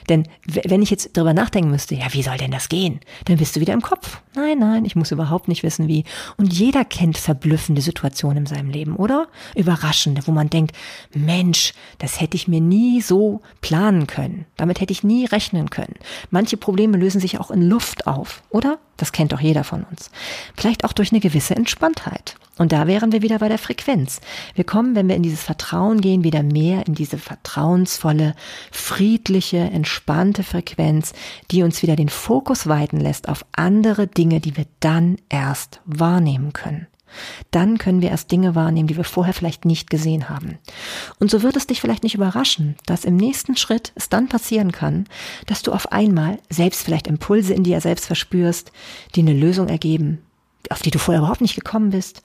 denn wenn ich jetzt darüber nachdenken müsste, ja, wie soll denn das gehen? Dann bist du wieder im Kopf. Nein, nein, ich muss überhaupt nicht wissen, wie. Und jeder kennt verblüffende Situationen in seinem Leben, oder? Überraschende, wo man denkt, Mensch, das hätte ich mir nie so planen können. Damit hätte ich nie rechnen können. Manche Probleme lösen sich auch in Luft auf, oder? Das kennt doch jeder von uns. Vielleicht auch durch eine gewisse Entspanntheit. Und da wären wir wieder bei der Frequenz. Wir kommen, wenn wir in dieses Vertrauen gehen, wieder mehr in diese vertrauensvolle, friedliche, entspannte Frequenz, die uns wieder den Fokus weiten lässt auf andere Dinge, die wir dann erst wahrnehmen können. Dann können wir erst Dinge wahrnehmen, die wir vorher vielleicht nicht gesehen haben. Und so wird es dich vielleicht nicht überraschen, dass im nächsten Schritt es dann passieren kann, dass du auf einmal selbst vielleicht Impulse in dir selbst verspürst, die eine Lösung ergeben, auf die du vorher überhaupt nicht gekommen bist,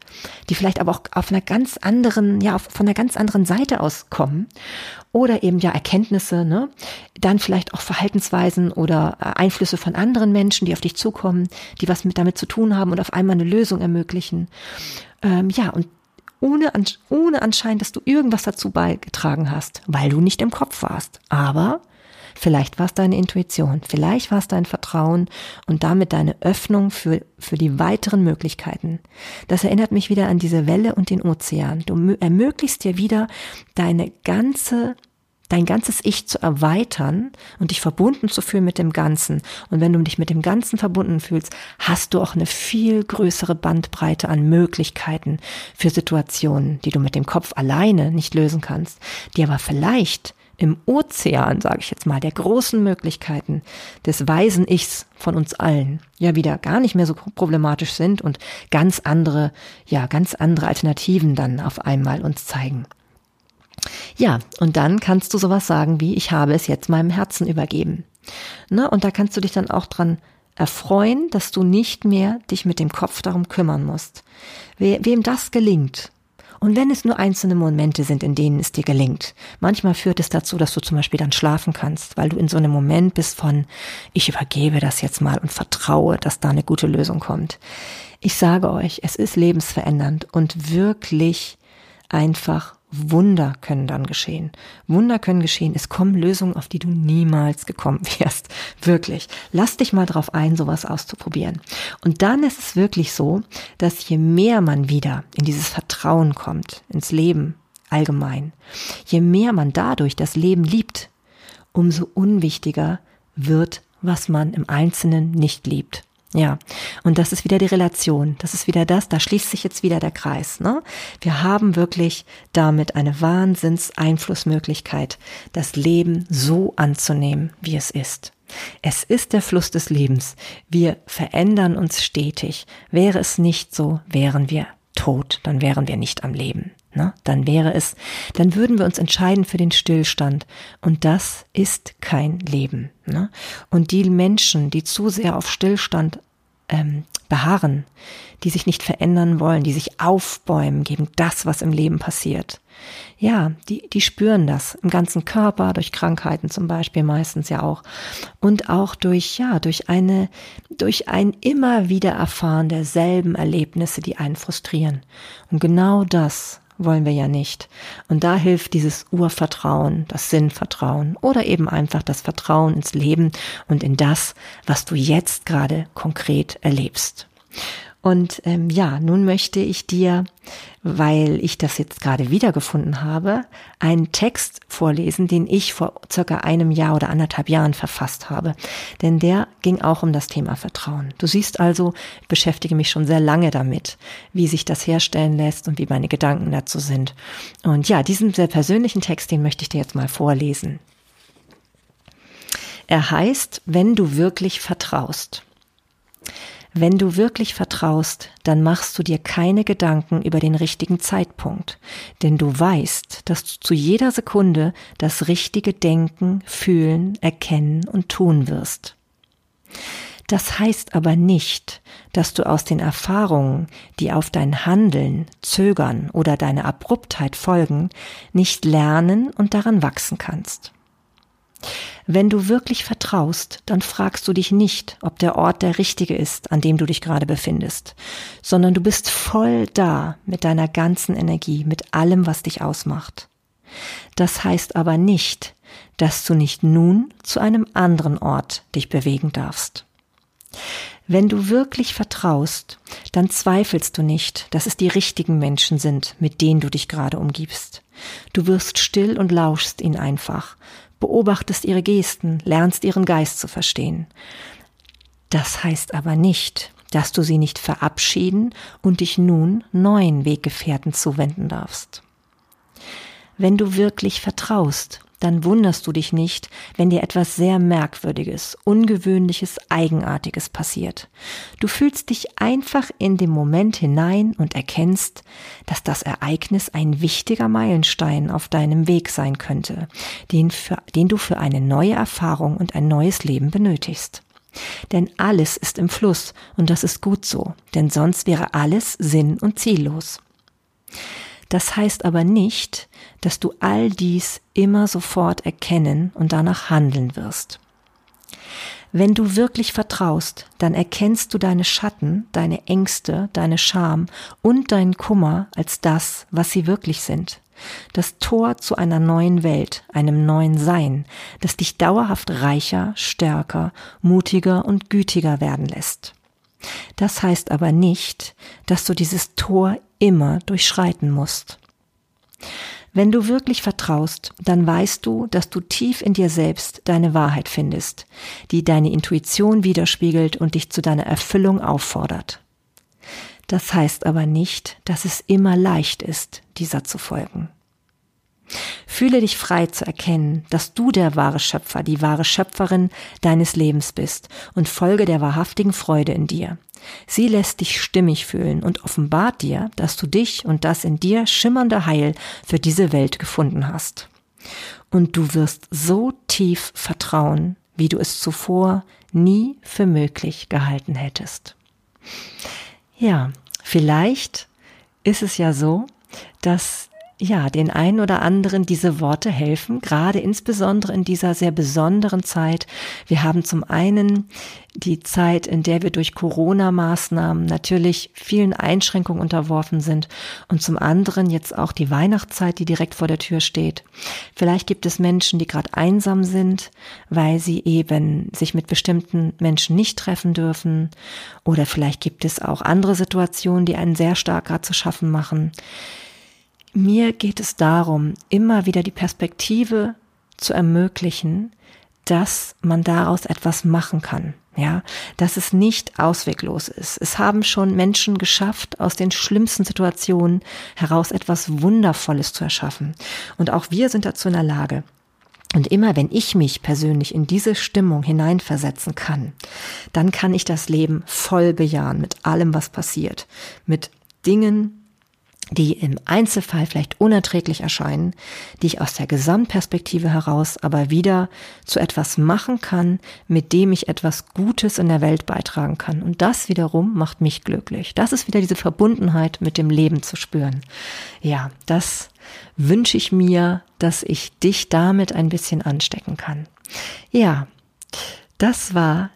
die vielleicht aber auch auf einer ganz anderen, ja, von einer ganz anderen Seite aus kommen oder eben ja Erkenntnisse, ne, dann vielleicht auch Verhaltensweisen oder äh, Einflüsse von anderen Menschen, die auf dich zukommen, die was mit damit zu tun haben und auf einmal eine Lösung ermöglichen. Ähm, ja, und ohne, ohne anscheinend, dass du irgendwas dazu beigetragen hast, weil du nicht im Kopf warst. Aber Vielleicht war es deine Intuition, vielleicht war es dein Vertrauen und damit deine Öffnung für, für die weiteren Möglichkeiten. Das erinnert mich wieder an diese Welle und den Ozean. Du ermöglichst dir wieder deine ganze dein ganzes Ich zu erweitern und dich verbunden zu fühlen mit dem Ganzen. Und wenn du dich mit dem Ganzen verbunden fühlst, hast du auch eine viel größere Bandbreite an Möglichkeiten für Situationen, die du mit dem Kopf alleine nicht lösen kannst, die aber vielleicht im Ozean, sage ich jetzt mal, der großen Möglichkeiten des weisen Ichs von uns allen ja wieder gar nicht mehr so problematisch sind und ganz andere, ja, ganz andere Alternativen dann auf einmal uns zeigen. Ja, und dann kannst du sowas sagen wie, ich habe es jetzt meinem Herzen übergeben. Ne? Und da kannst du dich dann auch dran erfreuen, dass du nicht mehr dich mit dem Kopf darum kümmern musst. We wem das gelingt, und wenn es nur einzelne Momente sind, in denen es dir gelingt, manchmal führt es dazu, dass du zum Beispiel dann schlafen kannst, weil du in so einem Moment bist von, ich übergebe das jetzt mal und vertraue, dass da eine gute Lösung kommt. Ich sage euch, es ist lebensverändernd und wirklich einfach Wunder können dann geschehen. Wunder können geschehen. Es kommen Lösungen, auf die du niemals gekommen wärst. Wirklich. Lass dich mal drauf ein, sowas auszuprobieren. Und dann ist es wirklich so, dass je mehr man wieder in dieses Vertrauen kommt, ins Leben allgemein, je mehr man dadurch das Leben liebt, umso unwichtiger wird, was man im Einzelnen nicht liebt. Ja, und das ist wieder die Relation. Das ist wieder das, da schließt sich jetzt wieder der Kreis. Ne? Wir haben wirklich damit eine Wahnsinns-Einflussmöglichkeit, das Leben so anzunehmen, wie es ist. Es ist der Fluss des Lebens. Wir verändern uns stetig. Wäre es nicht so, wären wir tot, dann wären wir nicht am Leben. Ne? Dann wäre es, dann würden wir uns entscheiden für den Stillstand. Und das ist kein Leben. Ne? Und die Menschen, die zu sehr auf Stillstand ähm, beharren, die sich nicht verändern wollen, die sich aufbäumen gegen das, was im Leben passiert. Ja, die, die spüren das im ganzen Körper, durch Krankheiten zum Beispiel meistens ja auch. Und auch durch, ja, durch eine, durch ein immer wieder Erfahren derselben Erlebnisse, die einen frustrieren. Und genau das wollen wir ja nicht. Und da hilft dieses Urvertrauen, das Sinnvertrauen oder eben einfach das Vertrauen ins Leben und in das, was du jetzt gerade konkret erlebst. Und ähm, ja, nun möchte ich dir, weil ich das jetzt gerade wiedergefunden habe, einen Text vorlesen, den ich vor circa einem Jahr oder anderthalb Jahren verfasst habe. Denn der ging auch um das Thema Vertrauen. Du siehst also, ich beschäftige mich schon sehr lange damit, wie sich das herstellen lässt und wie meine Gedanken dazu sind. Und ja, diesen sehr persönlichen Text, den möchte ich dir jetzt mal vorlesen. Er heißt, wenn du wirklich vertraust. Wenn du wirklich vertraust, dann machst du dir keine Gedanken über den richtigen Zeitpunkt, denn du weißt, dass du zu jeder Sekunde das richtige Denken, Fühlen, Erkennen und tun wirst. Das heißt aber nicht, dass du aus den Erfahrungen, die auf dein Handeln, Zögern oder deine Abruptheit folgen, nicht lernen und daran wachsen kannst. Wenn du wirklich vertraust, dann fragst du dich nicht, ob der Ort der richtige ist, an dem du dich gerade befindest, sondern du bist voll da mit deiner ganzen Energie, mit allem, was dich ausmacht. Das heißt aber nicht, dass du nicht nun zu einem anderen Ort dich bewegen darfst. Wenn du wirklich vertraust, dann zweifelst du nicht, dass es die richtigen Menschen sind, mit denen du dich gerade umgibst. Du wirst still und lauschst ihn einfach, beobachtest ihre Gesten, lernst ihren Geist zu verstehen. Das heißt aber nicht, dass du sie nicht verabschieden und dich nun neuen Weggefährten zuwenden darfst. Wenn du wirklich vertraust, dann wunderst du dich nicht, wenn dir etwas sehr Merkwürdiges, Ungewöhnliches, Eigenartiges passiert. Du fühlst dich einfach in dem Moment hinein und erkennst, dass das Ereignis ein wichtiger Meilenstein auf deinem Weg sein könnte, den, für, den du für eine neue Erfahrung und ein neues Leben benötigst. Denn alles ist im Fluss und das ist gut so, denn sonst wäre alles sinn- und ziellos. Das heißt aber nicht, dass du all dies immer sofort erkennen und danach handeln wirst. Wenn du wirklich vertraust, dann erkennst du deine Schatten, deine Ängste, deine Scham und deinen Kummer als das, was sie wirklich sind. Das Tor zu einer neuen Welt, einem neuen Sein, das dich dauerhaft reicher, stärker, mutiger und gütiger werden lässt. Das heißt aber nicht, dass du dieses Tor immer durchschreiten musst. Wenn du wirklich vertraust, dann weißt du, dass du tief in dir selbst deine Wahrheit findest, die deine Intuition widerspiegelt und dich zu deiner Erfüllung auffordert. Das heißt aber nicht, dass es immer leicht ist, dieser zu folgen. Fühle dich frei zu erkennen, dass du der wahre Schöpfer, die wahre Schöpferin deines Lebens bist und folge der wahrhaftigen Freude in dir. Sie lässt dich stimmig fühlen und offenbart dir, dass du dich und das in dir schimmernde Heil für diese Welt gefunden hast. Und du wirst so tief vertrauen, wie du es zuvor nie für möglich gehalten hättest. Ja, vielleicht ist es ja so, dass ja, den einen oder anderen diese Worte helfen, gerade insbesondere in dieser sehr besonderen Zeit. Wir haben zum einen die Zeit, in der wir durch Corona-Maßnahmen natürlich vielen Einschränkungen unterworfen sind und zum anderen jetzt auch die Weihnachtszeit, die direkt vor der Tür steht. Vielleicht gibt es Menschen, die gerade einsam sind, weil sie eben sich mit bestimmten Menschen nicht treffen dürfen oder vielleicht gibt es auch andere Situationen, die einen sehr stark gerade zu schaffen machen. Mir geht es darum, immer wieder die Perspektive zu ermöglichen, dass man daraus etwas machen kann. Ja, dass es nicht ausweglos ist. Es haben schon Menschen geschafft, aus den schlimmsten Situationen heraus etwas Wundervolles zu erschaffen. Und auch wir sind dazu in der Lage. Und immer wenn ich mich persönlich in diese Stimmung hineinversetzen kann, dann kann ich das Leben voll bejahen mit allem, was passiert. Mit Dingen, die im Einzelfall vielleicht unerträglich erscheinen, die ich aus der Gesamtperspektive heraus aber wieder zu etwas machen kann, mit dem ich etwas Gutes in der Welt beitragen kann. Und das wiederum macht mich glücklich. Das ist wieder diese Verbundenheit mit dem Leben zu spüren. Ja, das wünsche ich mir, dass ich dich damit ein bisschen anstecken kann. Ja, das war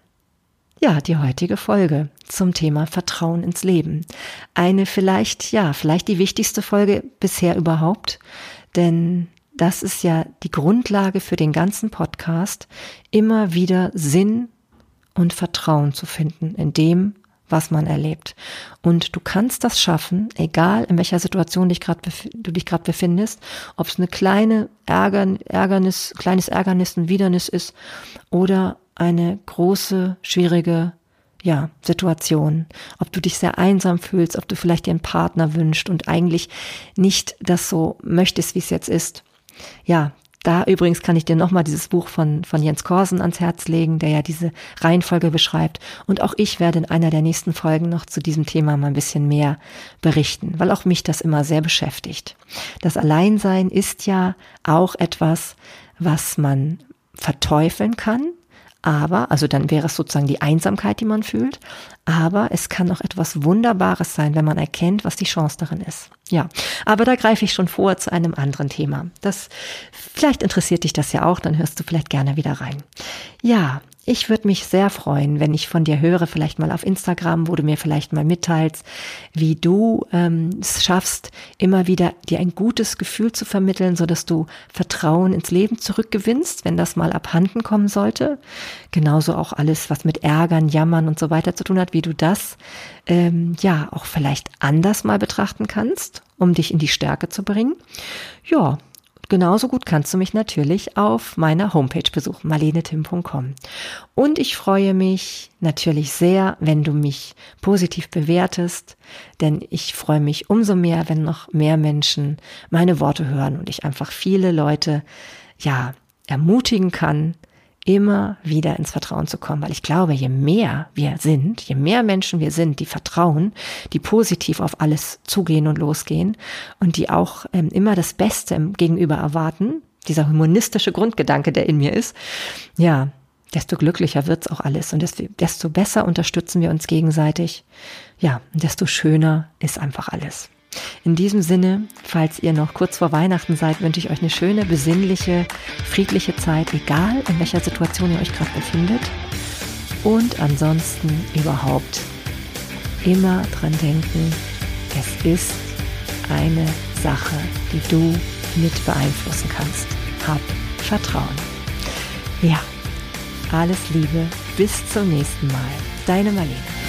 ja, die heutige Folge zum Thema Vertrauen ins Leben. Eine vielleicht, ja, vielleicht die wichtigste Folge bisher überhaupt, denn das ist ja die Grundlage für den ganzen Podcast, immer wieder Sinn und Vertrauen zu finden in dem, was man erlebt. Und du kannst das schaffen, egal in welcher Situation dich grad, du dich gerade befindest, ob es eine kleine Ärger, Ärgernis, kleines Ärgernis, ein Widernis ist oder eine große, schwierige ja, Situation, ob du dich sehr einsam fühlst, ob du vielleicht dir einen Partner wünscht und eigentlich nicht das so möchtest, wie es jetzt ist. Ja, da übrigens kann ich dir nochmal dieses Buch von, von Jens Korsen ans Herz legen, der ja diese Reihenfolge beschreibt. Und auch ich werde in einer der nächsten Folgen noch zu diesem Thema mal ein bisschen mehr berichten, weil auch mich das immer sehr beschäftigt. Das Alleinsein ist ja auch etwas, was man verteufeln kann, aber, also dann wäre es sozusagen die Einsamkeit, die man fühlt. Aber es kann auch etwas Wunderbares sein, wenn man erkennt, was die Chance darin ist. Ja, aber da greife ich schon vor zu einem anderen Thema. Das, vielleicht interessiert dich das ja auch, dann hörst du vielleicht gerne wieder rein. Ja, ich würde mich sehr freuen, wenn ich von dir höre, vielleicht mal auf Instagram, wo du mir vielleicht mal mitteilst, wie du ähm, es schaffst, immer wieder dir ein gutes Gefühl zu vermitteln, so dass du Vertrauen ins Leben zurückgewinnst, wenn das mal abhanden kommen sollte. Genauso auch alles, was mit Ärgern, Jammern und so weiter zu tun hat, wie du das ähm, ja auch vielleicht anders mal betrachten kannst, um dich in die Stärke zu bringen. Ja, genauso gut kannst du mich natürlich auf meiner Homepage besuchen, marlenetim.com. Und ich freue mich natürlich sehr, wenn du mich positiv bewertest, denn ich freue mich umso mehr, wenn noch mehr Menschen meine Worte hören und ich einfach viele Leute, ja, ermutigen kann, immer wieder ins Vertrauen zu kommen, weil ich glaube, je mehr wir sind, je mehr Menschen wir sind, die vertrauen, die positiv auf alles zugehen und losgehen und die auch ähm, immer das Beste im Gegenüber erwarten, dieser humanistische Grundgedanke, der in mir ist, ja, desto glücklicher wird's auch alles und desto, desto besser unterstützen wir uns gegenseitig, ja, und desto schöner ist einfach alles. In diesem Sinne, falls ihr noch kurz vor Weihnachten seid, wünsche ich euch eine schöne, besinnliche, friedliche Zeit, egal in welcher Situation ihr euch gerade befindet. Und ansonsten überhaupt immer dran denken, es ist eine Sache, die du mit beeinflussen kannst. Hab Vertrauen. Ja, alles Liebe, bis zum nächsten Mal. Deine Marlene.